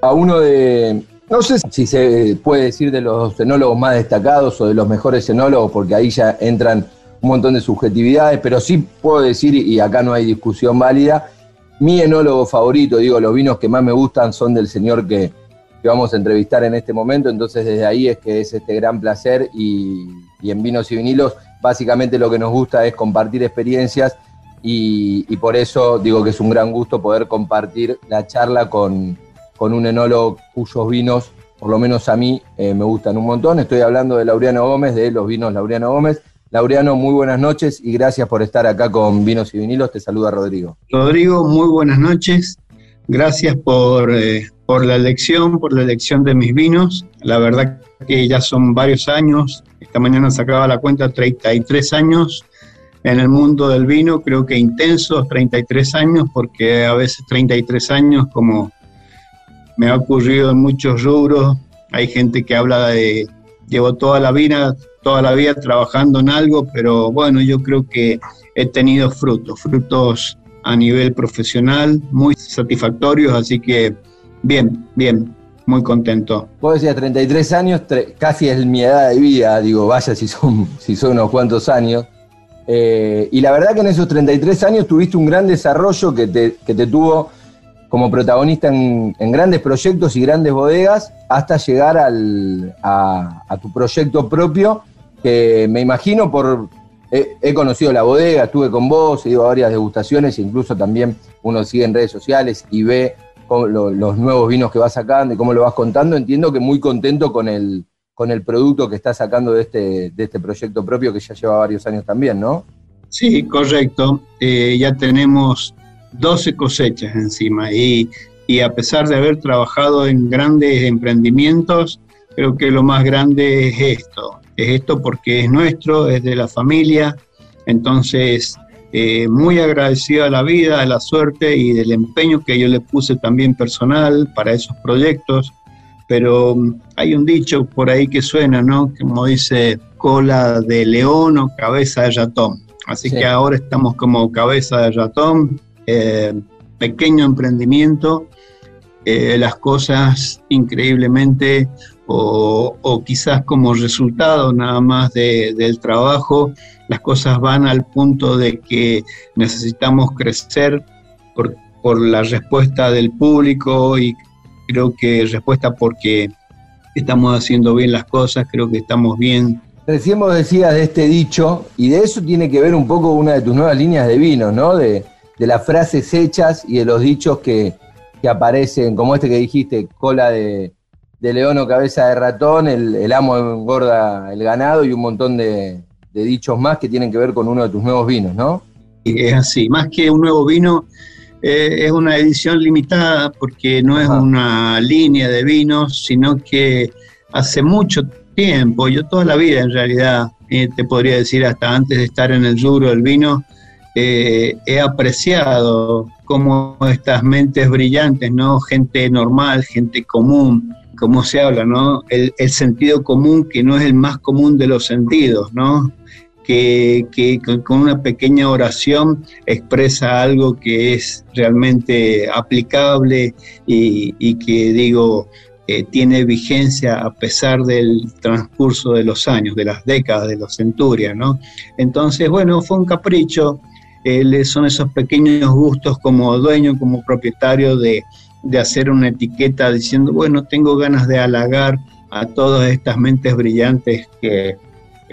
a uno de, no sé si se puede decir de los enólogos más destacados o de los mejores enólogos, porque ahí ya entran un montón de subjetividades, pero sí puedo decir, y acá no hay discusión válida, mi enólogo favorito, digo, los vinos que más me gustan son del señor que, vamos a entrevistar en este momento, entonces desde ahí es que es este gran placer y, en vinos y vinilos básicamente lo que nos gusta es compartir experiencias y, por eso digo que es un gran gusto poder compartir la charla con, un enólogo cuyos vinos por lo menos a mí me gustan un montón. Estoy hablando de Laureano Gómez, de los vinos Laureano Gómez. Laureano, muy buenas noches y gracias por estar acá con Vinos y Vinilos. Te saluda Rodrigo. Rodrigo, muy buenas noches. Gracias por, por la elección, por la elección de mis vinos. La verdad que ya son varios años. Esta mañana sacaba la cuenta 33 años en el mundo del vino, creo que intensos 33 años, porque a veces 33 años, como me ha ocurrido en muchos rubros, hay gente que habla de, llevo toda la vida, toda la vida trabajando en algo, pero bueno, yo creo que he tenido frutos, frutos a nivel profesional muy satisfactorios, así que bien, bien, muy contento. Vos decías 33 años, casi es mi edad de vida, digo, vaya si son, si son unos cuantos años. Eh, y la verdad que en esos 33 años tuviste un gran desarrollo que te, tuvo como protagonista en, grandes proyectos y grandes bodegas hasta llegar a, tu proyecto propio, que me imagino por... He, conocido la bodega, estuve con vos, he ido a varias degustaciones, incluso también uno sigue en redes sociales y ve los nuevos vinos que vas sacando y cómo lo vas contando. Entiendo que muy contento con el, con el producto que está sacando de este, de este proyecto propio que ya lleva varios años también, ¿no? Sí, correcto. Eh, ya tenemos 12 cosechas encima y, y, a pesar de haber trabajado en grandes emprendimientos, creo que lo más grande es esto. Es esto porque es nuestro, es de la familia. Entonces, eh, muy agradecido a la vida, a la suerte y del empeño que yo le puse también personal para esos proyectos pero mm, hay un dicho por ahí que suena, ¿no? Como dice cola de león o cabeza de ratón. Así que ahora estamos como cabeza de ratón, eh, pequeño emprendimiento, eh, las cosas increíblemente o, quizás como resultado nada más del trabajo, las cosas van al punto de que necesitamos crecer por, por la respuesta del público y creo que respuesta porque estamos haciendo bien las cosas, creo que estamos bien. Recién vos decías de este dicho, y de eso tiene que ver un poco una de tus nuevas líneas de vino, ¿no? De, las frases hechas y de los dichos que, aparecen, como este que dijiste, cola de, león o cabeza de ratón, el, amo engorda el ganado y un montón de, de dichos más que tienen que ver con uno de tus nuevos vinos, ¿no? Es así, más que un nuevo vino, eh, es una edición limitada porque no es una línea de vinos, sino que hace mucho tiempo, yo toda la vida en realidad, eh, te podría decir hasta antes de estar en el rubro del vino, eh, he apreciado cómo estas mentes brillantes, ¿no? Gente normal, gente común, como se habla, ¿no? El, sentido común que no es el más común de los sentidos, ¿no? que, con una pequeña oración expresa algo que es realmente aplicable y, que digo, eh, tiene vigencia a pesar del transcurso de los años, de las décadas, de los centurias, ¿no? Entonces, bueno, fue un capricho, son esos pequeños gustos como dueño, como propietario de, hacer una etiqueta diciendo, bueno, tengo ganas de halagar a todas estas mentes brillantes que,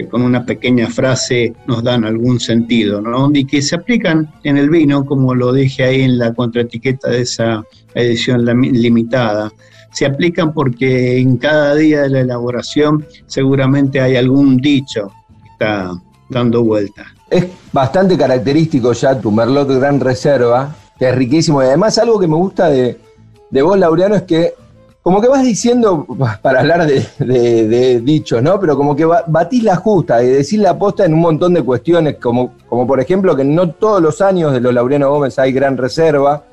con una pequeña frase nos dan algún sentido, ¿no? Y que se aplican en el vino, como lo dije ahí en la contraetiqueta de esa edición limitada. Se aplican porque en cada día de la elaboración seguramente hay algún dicho que está dando vuelta. Es bastante característico ya tu Merlot Gran Reserva, que es riquísimo. Y además algo que me gusta de, de vos, Laureano, es que como que vas diciendo, para hablar de, dichos, ¿no? Pero como que batís la justa y decís la aposta en un montón de cuestiones, como, como por ejemplo que no todos los años de los Laureano Gómez hay gran reserva,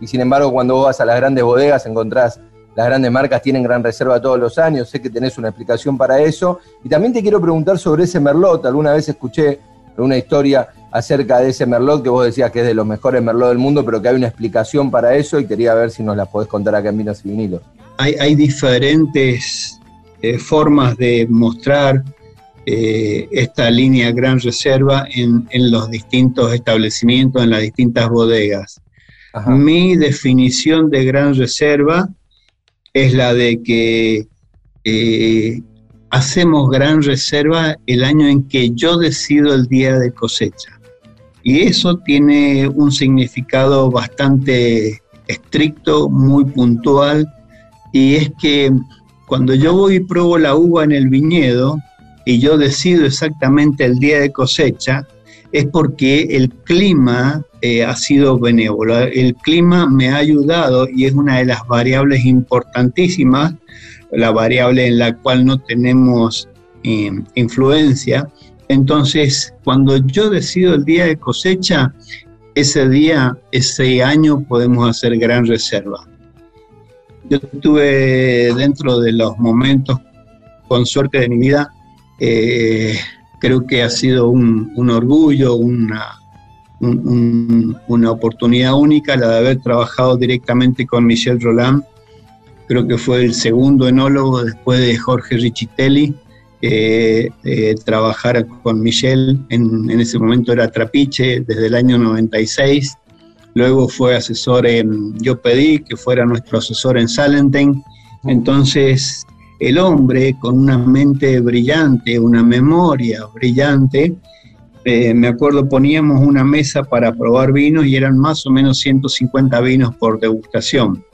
y sin embargo cuando vos vas a las grandes bodegas encontrás las grandes marcas tienen gran reserva todos los años, sé que tenés una explicación para eso. Y también te quiero preguntar sobre ese Merlot, alguna vez escuché una historia acerca de ese Merlot que vos decías que es de los mejores Merlot del mundo, pero que hay una explicación para eso y quería ver si nos la podés contar acá en Vinos y Vinilos hay, diferentes eh, formas de mostrar eh, esta línea Gran Reserva en, los distintos establecimientos, en las distintas bodegas. Mi definición de Gran Reserva es la de que eh, hacemos Gran Reserva el año en que yo decido el día de cosecha. Y eso tiene un significado bastante estricto, muy puntual, y es que cuando yo voy y pruebo la uva en el viñedo y yo decido exactamente el día de cosecha, es porque el clima eh, ha sido benévolo. El clima me ha ayudado y es una de las variables importantísimas, la variable en la cual no tenemos eh, influencia. Entonces, cuando yo decido el día de cosecha, ese día, ese año podemos hacer gran reserva. Yo tuve dentro de los momentos con suerte de mi vida, eh, creo que ha sido un, orgullo, una, una oportunidad única la de haber trabajado directamente con Michel Roland. Creo que fue el segundo enólogo después de Jorge Richitelli. Eh, trabajar con Michel, en, en, ese momento era Trapiche, desde el año 96. Luego fue asesor en, yo pedí que fuera nuestro asesor en Salenten. Entonces, el hombre con una mente brillante, una memoria brillante, eh, me acuerdo poníamos una mesa para probar vinos y eran más o menos 150 vinos por degustación.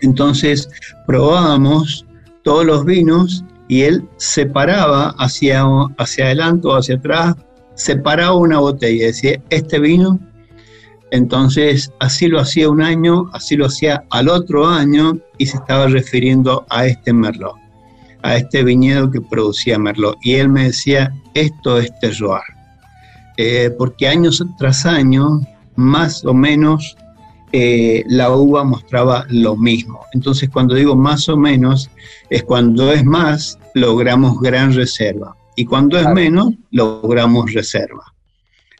Entonces probábamos todos los vinos y él separaba hacia, hacia adelante o hacia atrás, separaba una botella y decía, este vino entonces, así lo hacía un año, así lo hacía al otro año y se estaba refiriendo a este Merlot, a este viñedo que producía Merlot. Y él me decía, esto es terroir. Eh, porque años tras año, más o menos, eh, la uva mostraba lo mismo. Entonces, cuando digo más o menos, es cuando es más, logramos gran reserva. Y cuando es menos, logramos reserva.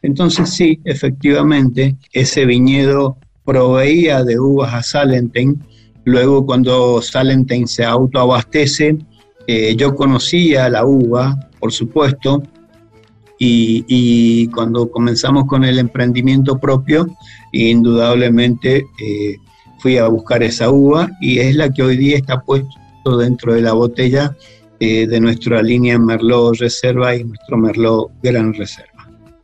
Entonces sí, efectivamente, ese viñedo proveía de uvas a Salenten. Luego cuando Salenten se autoabastece, eh, yo conocía la uva, por supuesto, y, cuando comenzamos con el emprendimiento propio, indudablemente eh, fui a buscar esa uva y es la que hoy día está puesto dentro de la botella eh, de nuestra línea Merlot Reserva y nuestro Merlot Gran Reserva.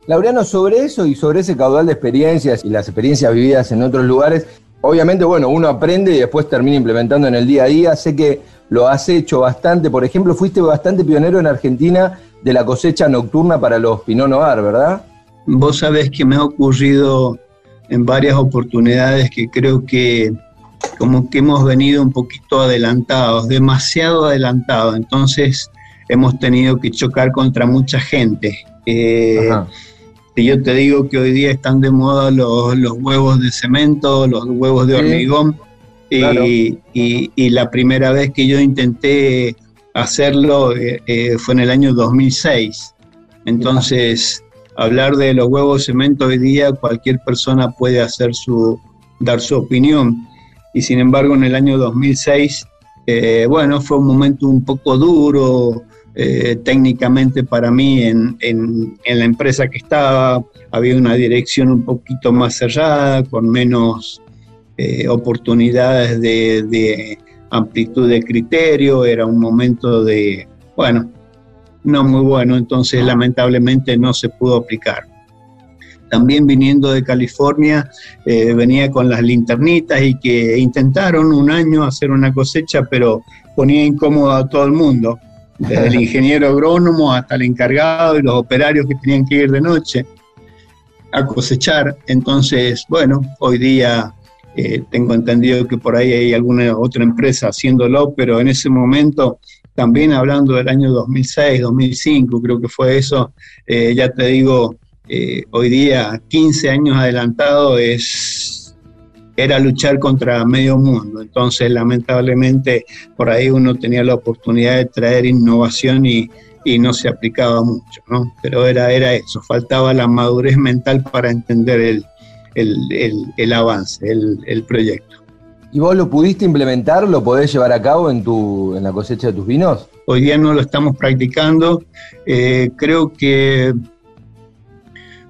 Laureano, sobre eso y sobre ese caudal de experiencias y las experiencias vividas en otros lugares, obviamente, bueno, uno aprende y después termina implementando en el día a día. Sé que lo has hecho bastante. Por ejemplo, fuiste bastante pionero en Argentina de la cosecha nocturna para los Pinot Noir, ¿verdad? Vos sabés que me ha ocurrido en varias oportunidades que creo que como que hemos venido un poquito adelantados, demasiado adelantados. Entonces hemos tenido que chocar contra mucha gente. Eh, y yo te digo que hoy día están de moda los, huevos de cemento, los huevos de hormigón. Y, la primera vez que yo intenté hacerlo eh, eh, fue en el año 2006. Entonces, hablar de los huevos de cemento hoy día, cualquier persona puede hacer su, dar su opinión. Y sin embargo, en el año 2006, eh, bueno, fue un momento un poco duro, técnicamente para mí en, la empresa que estaba había una dirección un poquito más cerrada, con menos oportunidades de, amplitud de criterio, era un momento de, bueno, no muy bueno, entonces lamentablemente no se pudo aplicar. También viniendo de California, eh, venía con las linternitas y que intentaron un año hacer una cosecha, pero ponía incómodo a todo el mundo desde el ingeniero agrónomo hasta el encargado y los operarios que tenían que ir de noche a cosechar. Entonces, bueno, hoy día eh, tengo entendido que por ahí hay alguna otra empresa haciéndolo, pero en ese momento, también hablando del año 2006, 2005, creo que fue eso, eh, ya te digo, eh, hoy día 15 años adelantado es era luchar contra medio mundo. Entonces, lamentablemente, por ahí uno tenía la oportunidad de traer innovación y, no se aplicaba mucho, ¿no? Pero era, era eso, faltaba la madurez mental para entender el, avance, el, proyecto. ¿Y vos lo pudiste implementar, lo podés llevar a cabo en, tu, en la cosecha de tus vinos? Hoy día no lo estamos practicando. Eh, creo que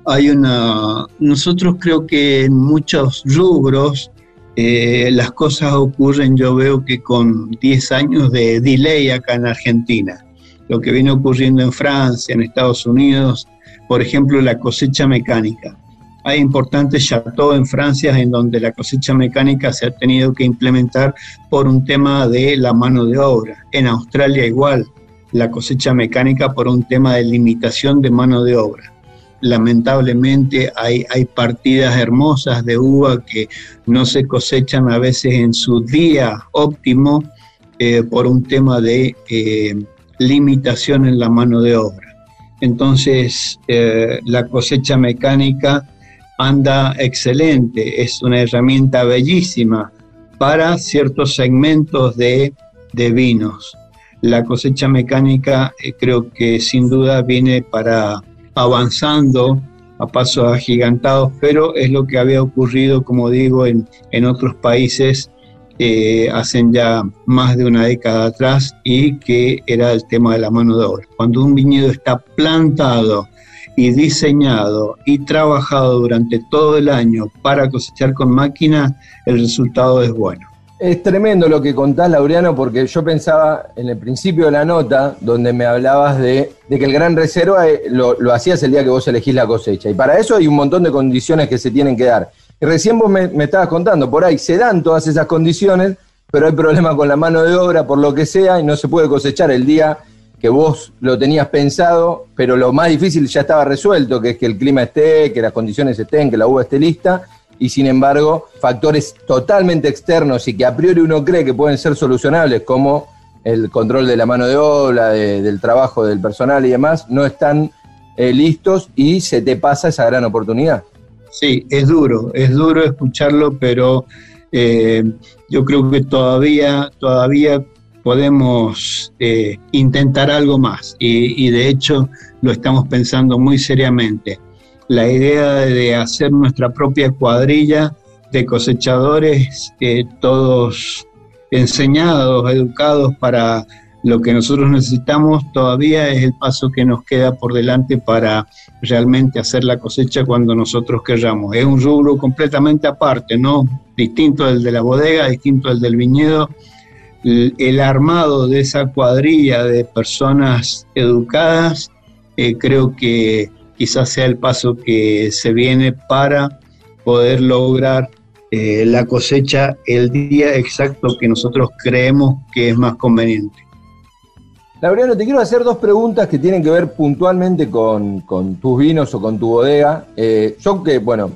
hay una, nosotros creo que en muchos rubros eh, las cosas ocurren, yo veo que con 10 años de delay acá en Argentina. Lo que viene ocurriendo en Francia, en Estados Unidos, por ejemplo, la cosecha mecánica. Hay importantes chateaux en Francia en donde la cosecha mecánica se ha tenido que implementar por un tema de la mano de obra. En Australia igual, la cosecha mecánica por un tema de limitación de mano de obra. Lamentablemente hay, hay partidas hermosas de uva que no se cosechan a veces en su día óptimo eh, por un tema de eh, limitación en la mano de obra. Entonces, eh, la cosecha mecánica anda excelente, es una herramienta bellísima para ciertos segmentos de, vinos. La cosecha mecánica eh, creo que sin duda viene para avanzando a pasos agigantados, pero es lo que había ocurrido, como digo, en, en otros países eh, hacen ya más de una década atrás y que era el tema de la mano de obra. Cuando un viñedo está plantado y diseñado y trabajado durante todo el año para cosechar con máquina, el resultado es bueno. Es tremendo lo que contás, Laureano, porque yo pensaba en el principio de la nota, donde me hablabas de, que el gran reserva eh, lo, lo, hacías el día que vos elegís la cosecha. Y para eso hay un montón de condiciones que se tienen que dar. Y recién vos me, me estabas contando, por ahí se dan todas esas condiciones, pero hay problemas con la mano de obra, por lo que sea, y no se puede cosechar el día que vos lo tenías pensado, pero lo más difícil ya estaba resuelto, que es que el clima esté, que las condiciones estén, que la uva esté lista, y sin embargo, factores totalmente externos y que a priori uno cree que pueden ser solucionables, como el control de la mano de obra, del trabajo del personal y demás, no están eh, listos y se te pasa esa gran oportunidad. Sí, es duro, es duro escucharlo, pero eh, yo creo que todavía, todavía podemos eh, intentar algo más y, de hecho lo estamos pensando muy seriamente. La idea de hacer nuestra propia cuadrilla de cosechadores, eh, todos enseñados, educados para lo que nosotros necesitamos, todavía es el paso que nos queda por delante para realmente hacer la cosecha cuando nosotros querramos. Es un rubro completamente aparte, ¿no? Distinto del de la bodega, distinto del del viñedo, el armado de esa cuadrilla de personas educadas, eh, creo que quizás sea el paso que se viene para poder lograr eh, la cosecha el día exacto que nosotros creemos que es más conveniente. Laureano, te quiero hacer dos preguntas que tienen que ver puntualmente con, tus vinos o con tu bodega. Eh, yo que, bueno,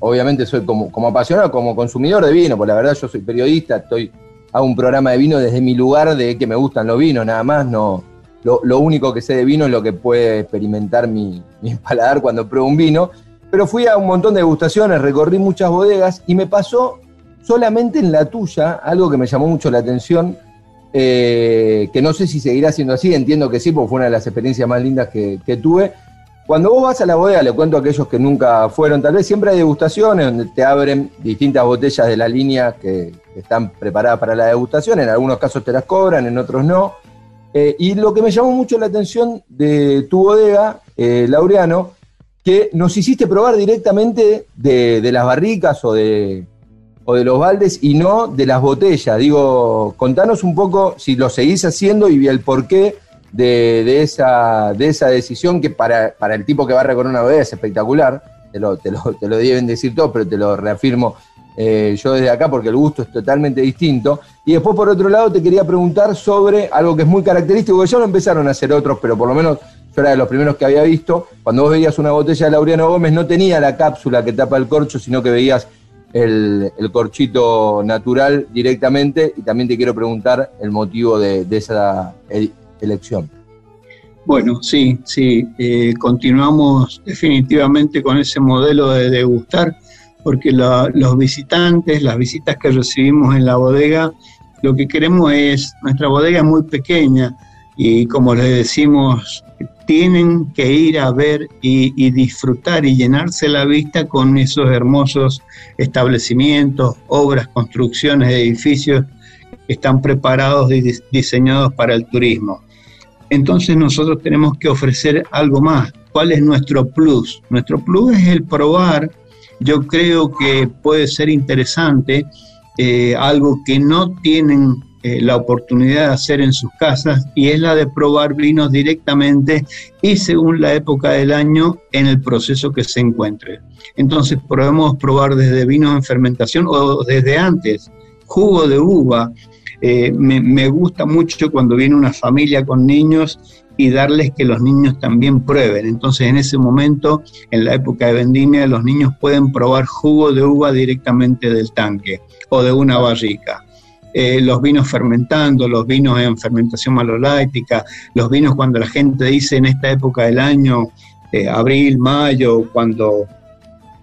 obviamente soy como, apasionado, como consumidor de vino, porque la verdad yo soy periodista, estoy, hago un programa de vino desde mi lugar de que me gustan los vinos, nada más, no. Lo, único que sé de vino es lo que puede experimentar mi, mi paladar cuando pruebo un vino. Pero fui a un montón de degustaciones, recorrí muchas bodegas y me pasó solamente en la tuya algo que me llamó mucho la atención, eh, que no sé si seguirá siendo así, entiendo que sí, porque fue una de las experiencias más lindas que tuve, cuando vos vas a la bodega, le cuento a aquellos que nunca fueron, tal vez siempre hay degustaciones donde te abren distintas botellas de la línea que, están preparadas para la degustación, en algunos casos te las cobran, en otros no. Eh, y lo que me llamó mucho la atención de tu bodega, eh, Laureano, que nos hiciste probar directamente de, las barricas o de, o de los baldes y no de las botellas. Digo, contanos un poco si lo seguís haciendo y el por qué de, esa, de esa decisión que para, el tipo que va a recorrer una bodega es espectacular, te lo, te lo, deben decir todos, pero te lo reafirmo eh, yo desde acá porque el gusto es totalmente distinto. Y después, por otro lado, te quería preguntar sobre algo que es muy característico, que ya lo empezaron a hacer otros, pero por lo menos yo era de los primeros que había visto. Cuando vos veías una botella de Laureano Gómez, no tenía la cápsula que tapa el corcho, sino que veías el, corchito natural directamente. Y también te quiero preguntar el motivo de, de esa elección. Bueno, sí, sí, eh, continuamos definitivamente con ese modelo de degustar, porque los visitantes, las visitas que recibimos en la bodega, lo que queremos es, nuestra bodega es muy pequeña y como les decimos, tienen que ir a ver y, disfrutar y llenarse la vista con esos hermosos establecimientos, obras, construcciones, edificios que están preparados y diseñados para el turismo entonces nosotros tenemos que ofrecer algo más. ¿Cuál es nuestro plus? Nuestro plus es el probar. Yo creo que puede ser interesante eh, algo que no tienen eh, la oportunidad de hacer en sus casas y es la de probar vinos directamente y según la época del año en el proceso que se encuentre. Entonces podemos probar desde vinos en fermentación o desde antes, jugo de uva. Eh, me, gusta mucho cuando viene una familia con niños y darles que los niños también prueben. Entonces en ese momento, en la época de vendimia, los niños pueden probar jugo de uva directamente del tanque o de una barrica. Eh, los vinos fermentando, los vinos en fermentación maloláctica, los vinos cuando la gente dice en esta época del año, eh, abril, mayo, cuando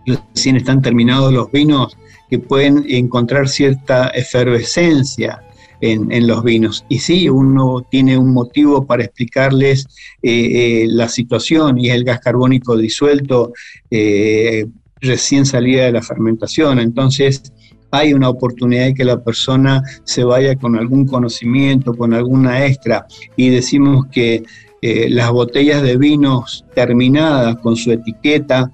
recién están terminados los vinos, que pueden encontrar cierta efervescencia, en, los vinos. Y sí, uno tiene un motivo para explicarles eh, eh, la situación y el gas carbónico disuelto eh, recién salida de la fermentación. Entonces, hay una oportunidad de que la persona se vaya con algún conocimiento, con alguna extra, y decimos que las botellas de vinos terminadas con su etiqueta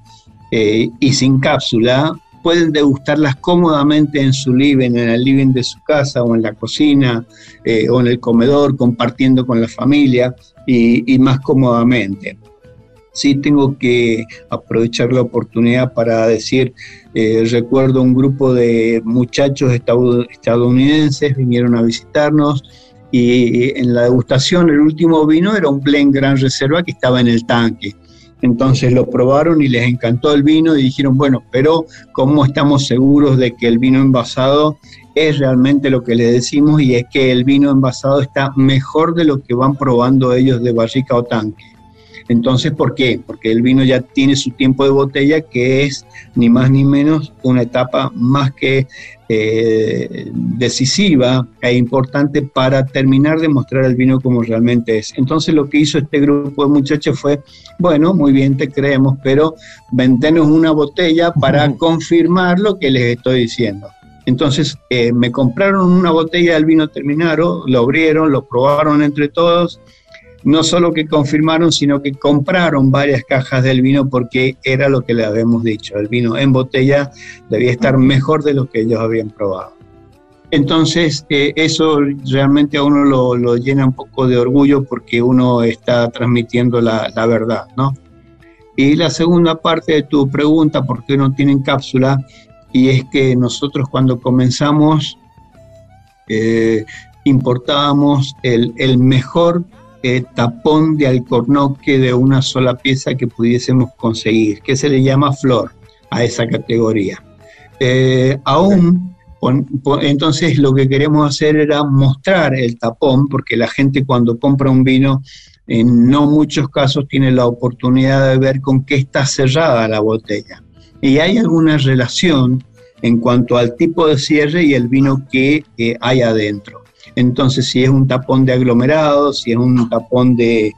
y sin cápsula pueden degustarlas cómodamente en su living, en el living de su casa o en la cocina eh, o en el comedor, compartiendo con la familia y, más cómodamente. Sí tengo que aprovechar la oportunidad para decir, eh, recuerdo un grupo de muchachos estadounidenses vinieron a visitarnos y en la degustación el último vino era un Blend Gran Reserva que estaba en el tanque entonces lo probaron y les encantó el vino y dijeron, bueno, pero ¿cómo estamos seguros de que el vino envasado es realmente lo que le decimos y es que el vino envasado está mejor de lo que van probando ellos de barrica o tanque? Entonces, ¿por qué? Porque el vino ya tiene su tiempo de botella, que es ni más ni menos una etapa más que eh, decisiva e importante para terminar de mostrar el vino como realmente es. Entonces, lo que hizo este grupo de muchachos fue, bueno, muy bien, te creemos, pero ventenos una botella para confirmar lo que les estoy diciendo. Entonces eh, me compraron una botella del vino terminado, lo abrieron, lo probaron entre todos no solo que confirmaron, sino que compraron varias cajas del vino porque era lo que le habíamos dicho, el vino en botella debía estar mejor de lo que ellos habían probado. Entonces, eh, eso realmente a uno lo, llena un poco de orgullo porque uno está transmitiendo la, verdad, ¿no? Y la segunda parte de tu pregunta, ¿por qué no tienen cápsula? Y es que nosotros cuando comenzamos eh, importábamos el, el mejor eh, tapón de alcornoque de una sola pieza que pudiésemos conseguir, que se le llama flor a esa categoría. Eh, aún, entonces lo que queremos hacer era mostrar el tapón, porque la gente cuando compra un vino, en no muchos casos tiene la oportunidad de ver con qué está cerrada la botella. Y hay alguna relación en cuanto al tipo de cierre y el vino que hay adentro. Entonces, si es un tapón de aglomerado, si es un tapón de,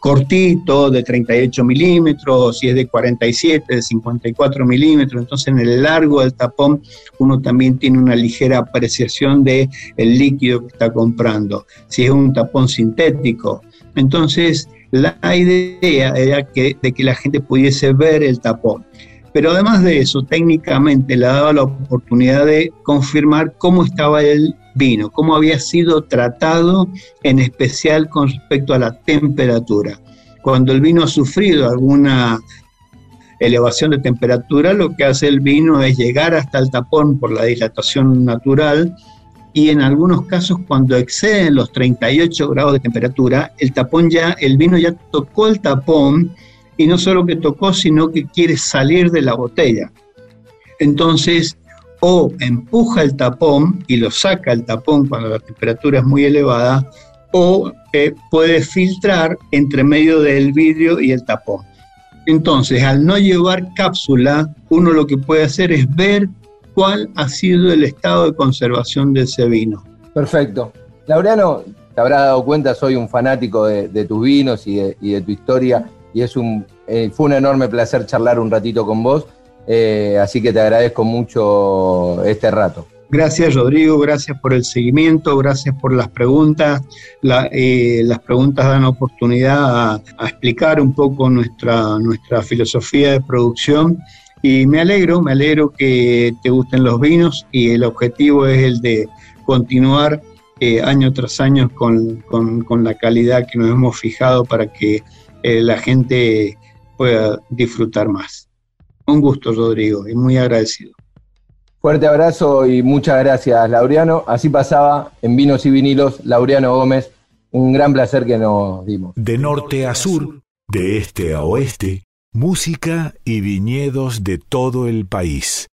cortito, de 38 milímetros, si es de 47, de 54 milímetros, entonces en el largo del tapón uno también tiene una ligera apreciación del el líquido que está comprando. Si es un tapón sintético, entonces la idea era que, de que la gente pudiese ver el tapón. Pero además de eso, técnicamente le daba la oportunidad de confirmar cómo estaba el vino, cómo había sido tratado en especial con respecto a la temperatura. Cuando el vino ha sufrido alguna elevación de temperatura, lo que hace el vino es llegar hasta el tapón por la dilatación natural y en algunos casos cuando exceden los 38 grados de temperatura, el tapón ya, el vino ya tocó el tapón y no solo que tocó, sino que quiere salir de la botella. Entonces, o empuja el tapón y lo saca el tapón cuando la temperatura es muy elevada, o eh, puede filtrar entre medio del vidrio y el tapón. Entonces, al no llevar cápsula, uno lo que puede hacer es ver cuál ha sido el estado de conservación de ese vino. Perfecto. Laureano, te habrás dado cuenta, soy un fanático de, tus vinos y de, tu historia, y es un, eh, fue un enorme placer charlar un ratito con vos. Eh, así que te agradezco mucho este rato. Gracias Rodrigo, gracias por el seguimiento, gracias por las preguntas. Eh, las preguntas dan oportunidad a, explicar un poco nuestra, nuestra filosofía de producción Y me alegro, me alegro que te gusten los vinos y el objetivo es el de continuar eh, año tras año con, la calidad que nos hemos fijado para que eh, la gente pueda disfrutar más. Un gusto, Rodrigo, y muy agradecido. Fuerte abrazo y muchas gracias, Laureano. Así pasaba en Vinos y Vinilos, Laureano Gómez. Un gran placer que nos dimos. De norte a sur, de este a oeste, música y viñedos de todo el país.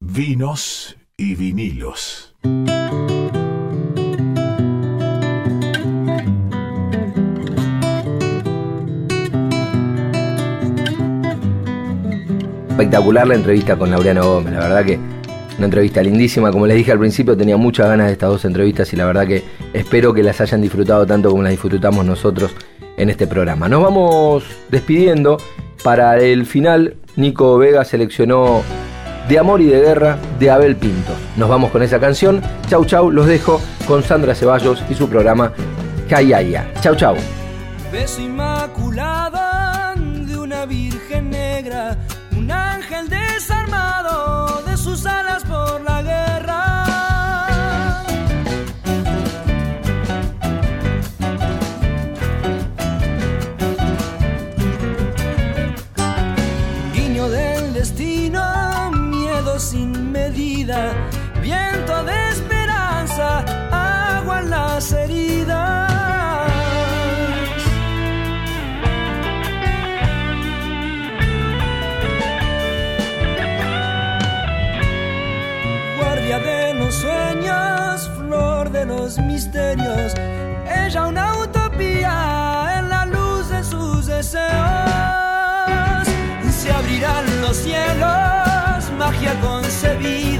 Vinos y vinilos. Espectacular la entrevista con Laureano Gómez, la verdad que una entrevista lindísima, como les dije al principio, tenía muchas ganas de estas dos entrevistas y la verdad que espero que las hayan disfrutado tanto como las disfrutamos nosotros en este programa. Nos vamos despidiendo. Para el final, Nico Vega seleccionó De Amor y de Guerra de Abel Pinto. Nos vamos con esa canción. Chau, chau. Los dejo con Sandra Ceballos y su programa Cayaya. Chau, chau. Viento de esperanza, agua en las heridas. Guardia de los sueños, flor de los misterios, ella una utopía en la luz de sus deseos. Se abrirán los cielos, magia concebida,